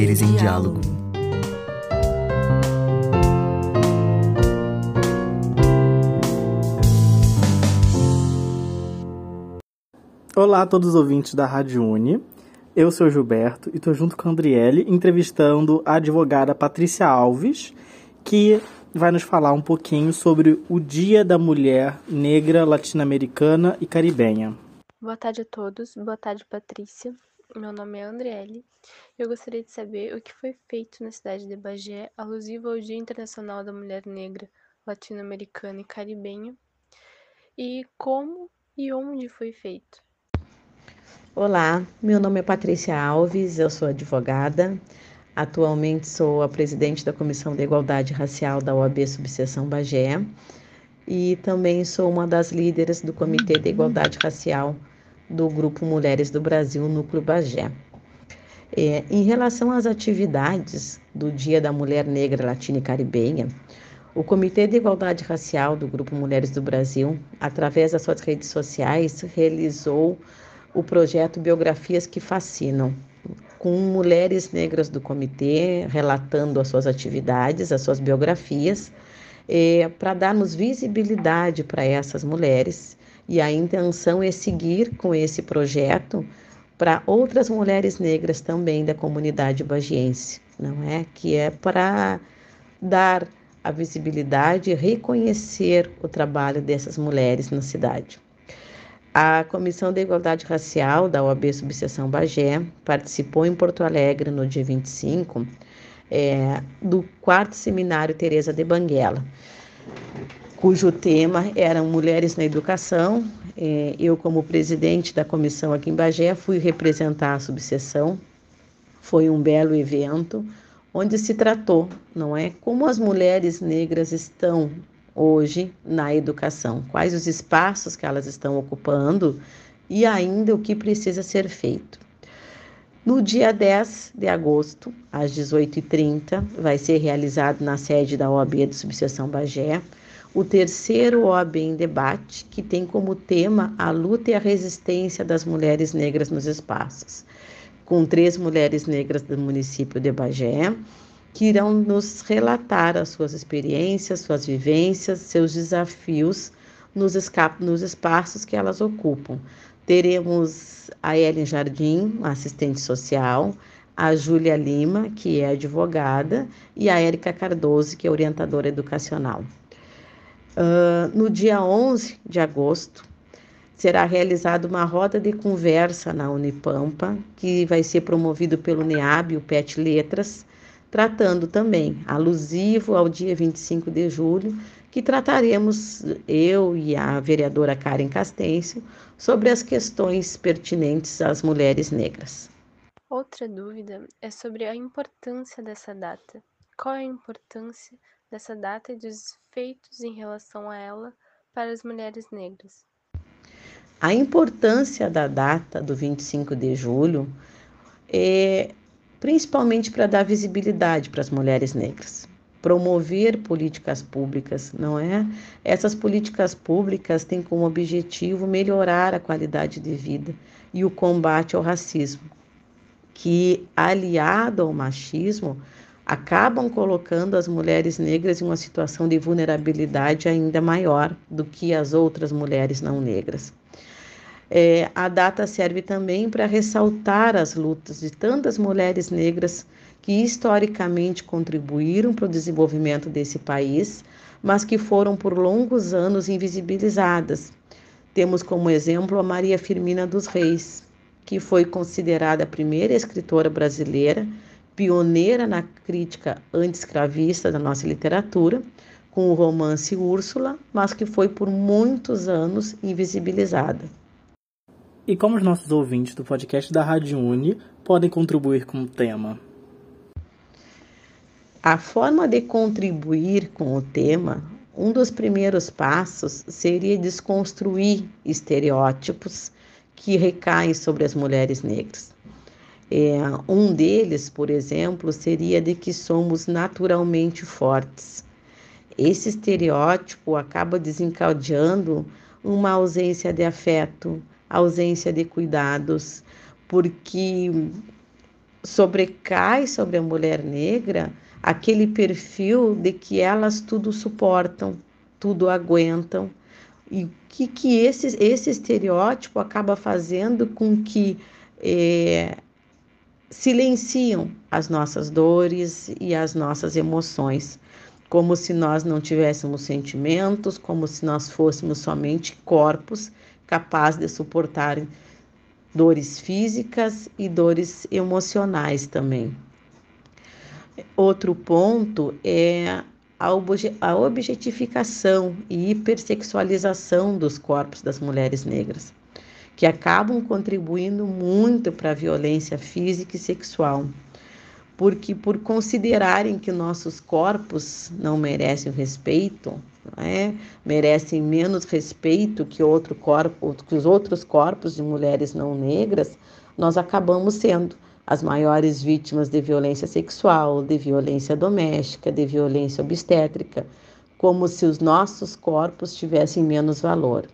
Saberes em diálogo. Olá a todos os ouvintes da Rádio Uni. Eu sou o Gilberto e estou junto com a Andriele entrevistando a advogada Patrícia Alves, que vai nos falar um pouquinho sobre o Dia da Mulher Negra Latino-Americana e Caribenha. Boa tarde a todos, boa tarde Patrícia. Meu nome é Andriele. Eu gostaria de saber o que foi feito na cidade de Bagé alusivo ao Dia Internacional da Mulher Negra Latino-Americana e Caribenha e como e onde foi feito. Olá, meu nome é Patrícia Alves, eu sou advogada. Atualmente sou a presidente da Comissão de Igualdade Racial da OAB Subseção Bagé e também sou uma das líderes do Comitê de Igualdade Racial do Grupo Mulheres do Brasil, Núcleo Bagé. É, em relação às atividades do Dia da Mulher Negra Latina e Caribenha, o Comitê de Igualdade Racial do Grupo Mulheres do Brasil, através das suas redes sociais, realizou o projeto Biografias que Fascinam, com mulheres negras do comitê relatando as suas atividades, as suas biografias, é, para darmos visibilidade para essas mulheres. E a intenção é seguir com esse projeto para outras mulheres negras também da comunidade bagiense, não é? Que é para dar a visibilidade e reconhecer o trabalho dessas mulheres na cidade. A Comissão de Igualdade Racial da OAB Subseção Bagé participou em Porto Alegre no dia 25 é, do quarto seminário Teresa de Banguela, cujo tema eram Mulheres na Educação. É, eu, como presidente da comissão aqui em Bagé, fui representar a subseção. Foi um belo evento onde se tratou, não é, como as mulheres negras estão hoje na educação, quais os espaços que elas estão ocupando e ainda o que precisa ser feito. No dia 10 de agosto, às 18h30, vai ser realizado na sede da OAB de Subseção Bagé o terceiro OAB em debate, que tem como tema a luta e a resistência das mulheres negras nos espaços, com três mulheres negras do município de Bagé, que irão nos relatar as suas experiências, suas vivências, seus desafios nos, nos espaços que elas ocupam. Teremos a Ellen Jardim, assistente social, a Júlia Lima, que é advogada, e a Érica Cardoso, que é orientadora educacional. Uh, no dia 11 de agosto, será realizada uma roda de conversa na Unipampa, que vai ser promovido pelo NEAB, o PET Letras, tratando também, alusivo ao dia 25 de julho, que trataremos, eu e a vereadora Karen Castêncio, sobre as questões pertinentes às mulheres negras. Outra dúvida é sobre a importância dessa data. Qual é a importância dessa data e dos feitos em relação a ela para as mulheres negras? A importância da data do 25 de julho é principalmente para dar visibilidade para as mulheres negras, promover políticas públicas, não é? Essas políticas públicas têm como objetivo melhorar a qualidade de vida e o combate ao racismo, que aliado ao machismo acabam colocando as mulheres negras em uma situação de vulnerabilidade ainda maior do que as outras mulheres não negras. É, a data serve também para ressaltar as lutas de tantas mulheres negras que historicamente contribuíram para o desenvolvimento desse país, mas que foram por longos anos invisibilizadas. Temos como exemplo a Maria Firmina dos Reis, que foi considerada a primeira escritora brasileira, pioneira na crítica anti-escravista da nossa literatura, com o romance Úrsula, mas que foi por muitos anos invisibilizada. E como os nossos ouvintes do podcast da Rádio Uni podem contribuir com o tema? A forma de contribuir com o tema, um dos primeiros passos seria desconstruir estereótipos que recaem sobre as mulheres negras. É, um deles, por exemplo, seria de que somos naturalmente fortes. Esse estereótipo acaba desencadeando uma ausência de afeto, ausência de cuidados, porque sobrecai sobre a mulher negra aquele perfil de que elas tudo suportam, tudo aguentam. E o que, que esse, esse estereótipo acaba fazendo com que é, silenciam as nossas dores e as nossas emoções, como se nós não tivéssemos sentimentos, como se nós fôssemos somente corpos capazes de suportarem dores físicas e dores emocionais também. Outro ponto é a objetificação e hipersexualização dos corpos das mulheres negras, que acabam contribuindo muito para a violência física e sexual, porque por considerarem que nossos corpos não merecem respeito, é? merecem menos respeito que, outro corpo, que os outros corpos de mulheres não negras, nós acabamos sendo as maiores vítimas de violência sexual, de violência doméstica, de violência obstétrica, como se os nossos corpos tivessem menos valor.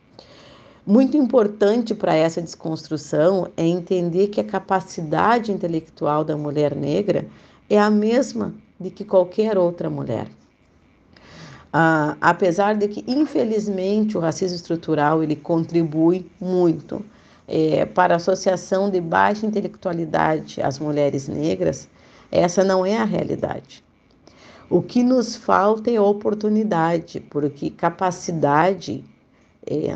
Muito importante para essa desconstrução é entender que a capacidade intelectual da mulher negra é a mesma de que qualquer outra mulher. Ah, apesar de que, infelizmente, o racismo estrutural ele contribui muito é, para a associação de baixa intelectualidade às mulheres negras, essa não é a realidade. O que nos falta é oportunidade, porque capacidade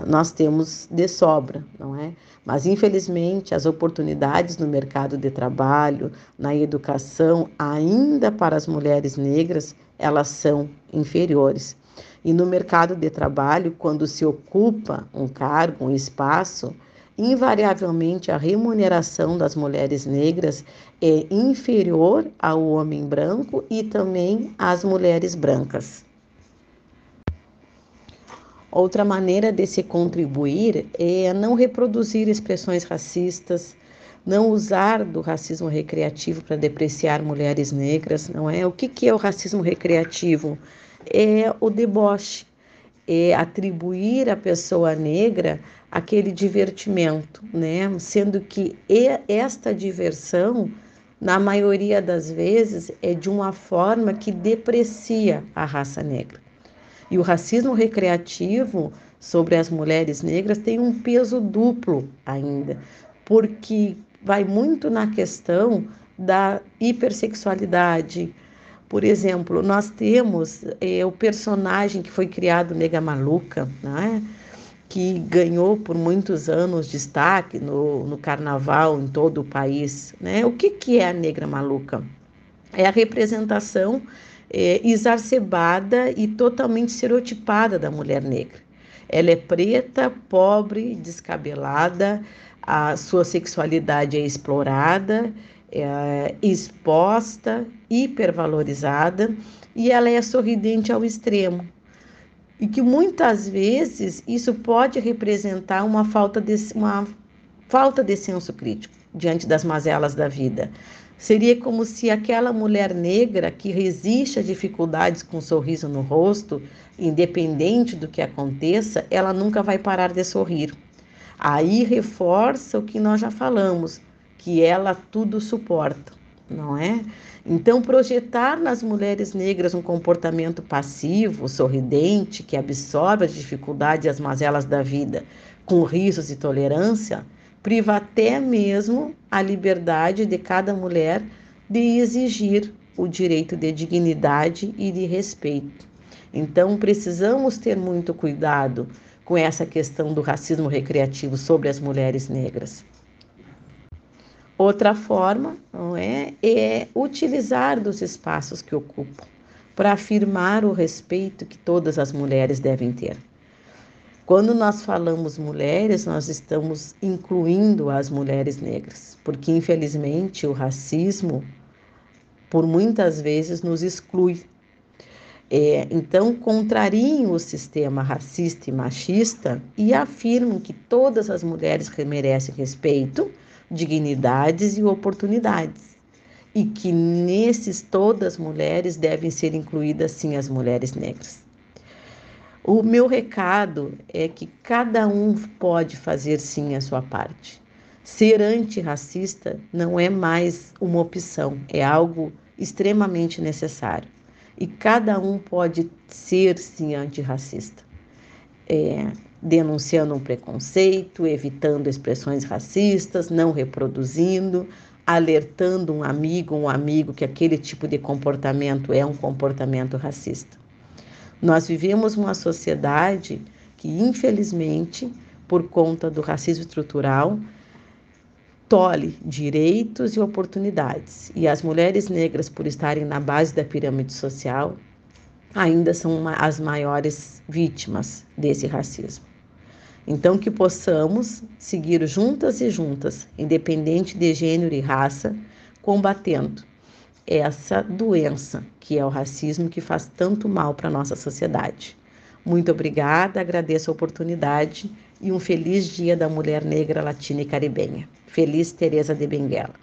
nós temos de sobra, não é? Mas infelizmente as oportunidades no mercado de trabalho, na educação, ainda para as mulheres negras, elas são inferiores. E no mercado de trabalho, quando se ocupa um cargo, um espaço, invariavelmente a remuneração das mulheres negras é inferior ao homem branco e também às mulheres brancas. Outra maneira de se contribuir é não reproduzir expressões racistas, não usar do racismo recreativo para depreciar mulheres negras, não é? O que, que é o racismo recreativo? É o deboche, é atribuir à pessoa negra aquele divertimento, né? Sendo que esta diversão, na maioria das vezes, é de uma forma que deprecia a raça negra. E o racismo recreativo sobre as mulheres negras tem um peso duplo ainda, porque vai muito na questão da hipersexualidade. Por exemplo, nós temos é, o personagem que foi criado Nega Maluca, né? que ganhou por muitos anos destaque no, no carnaval em todo o país. Né? O que, que é a Negra Maluca? É a representação é, exacerbada e totalmente estereotipada da mulher negra. Ela é preta, pobre, descabelada, a sua sexualidade é explorada, é exposta, hipervalorizada e ela é sorridente ao extremo. E que muitas vezes isso pode representar uma falta de, uma falta de senso crítico diante das mazelas da vida. Seria como se aquela mulher negra que resiste a dificuldades com um sorriso no rosto, independente do que aconteça, ela nunca vai parar de sorrir. Aí reforça o que nós já falamos, que ela tudo suporta, não é? Então, projetar nas mulheres negras um comportamento passivo, sorridente, que absorve as dificuldades e as mazelas da vida com risos e tolerância, priva até mesmo a liberdade de cada mulher de exigir o direito de dignidade e de respeito. Então, precisamos ter muito cuidado com essa questão do racismo recreativo sobre as mulheres negras. Outra forma não é, é utilizar dos espaços que ocupam para afirmar o respeito que todas as mulheres devem ter. Quando nós falamos mulheres, nós estamos incluindo as mulheres negras, porque infelizmente o racismo, por muitas vezes, nos exclui. É, então, contrariam o sistema racista e machista e afirmam que todas as mulheres merecem respeito, dignidades e oportunidades. E que nesses todas as mulheres devem ser incluídas sim as mulheres negras. O meu recado é que cada um pode fazer sim a sua parte. ser antirracista não é mais uma opção, é algo extremamente necessário. E cada um pode ser sim antirracista. É, denunciando um preconceito, evitando expressões racistas, não reproduzindo, alertando um amigo, um amigo que aquele tipo de comportamento é um comportamento racista. Nós vivemos uma sociedade que, infelizmente, por conta do racismo estrutural, tolhe direitos e oportunidades. E as mulheres negras, por estarem na base da pirâmide social, ainda são as maiores vítimas desse racismo. Então, que possamos seguir juntas e juntas, independente de gênero e raça, combatendo essa doença que é o racismo que faz tanto mal para a nossa sociedade. Muito obrigada, agradeço a oportunidade e um feliz Dia da Mulher Negra Latina e Caribenha. Feliz Teresa de Benguela.